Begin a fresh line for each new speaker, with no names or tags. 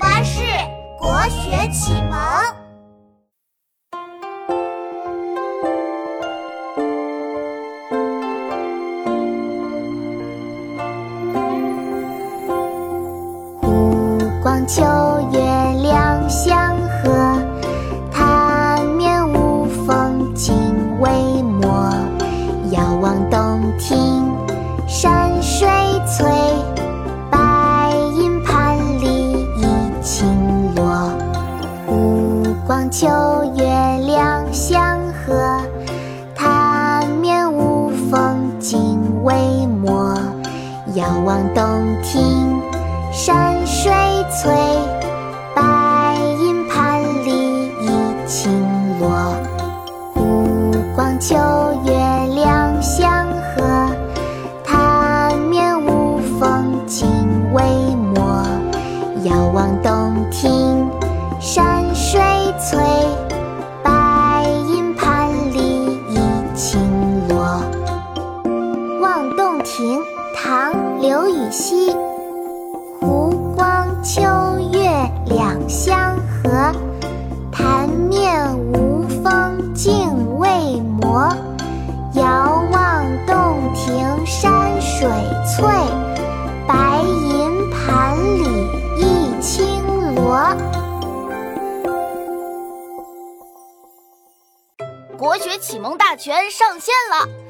巴士国学启蒙。
湖光秋月两相和，潭面无风镜未磨。遥望洞庭山水翠，秋月两相和，潭面无风镜未磨。遥望洞庭山水翠，白银盘里一青螺。湖光秋月两相和，潭面无风镜未磨。遥望洞望洞庭》唐·刘禹锡。湖光秋月两相和，潭面无风镜未磨。遥望洞庭山水翠，白银盘里一青螺。
国学启蒙大全上线了！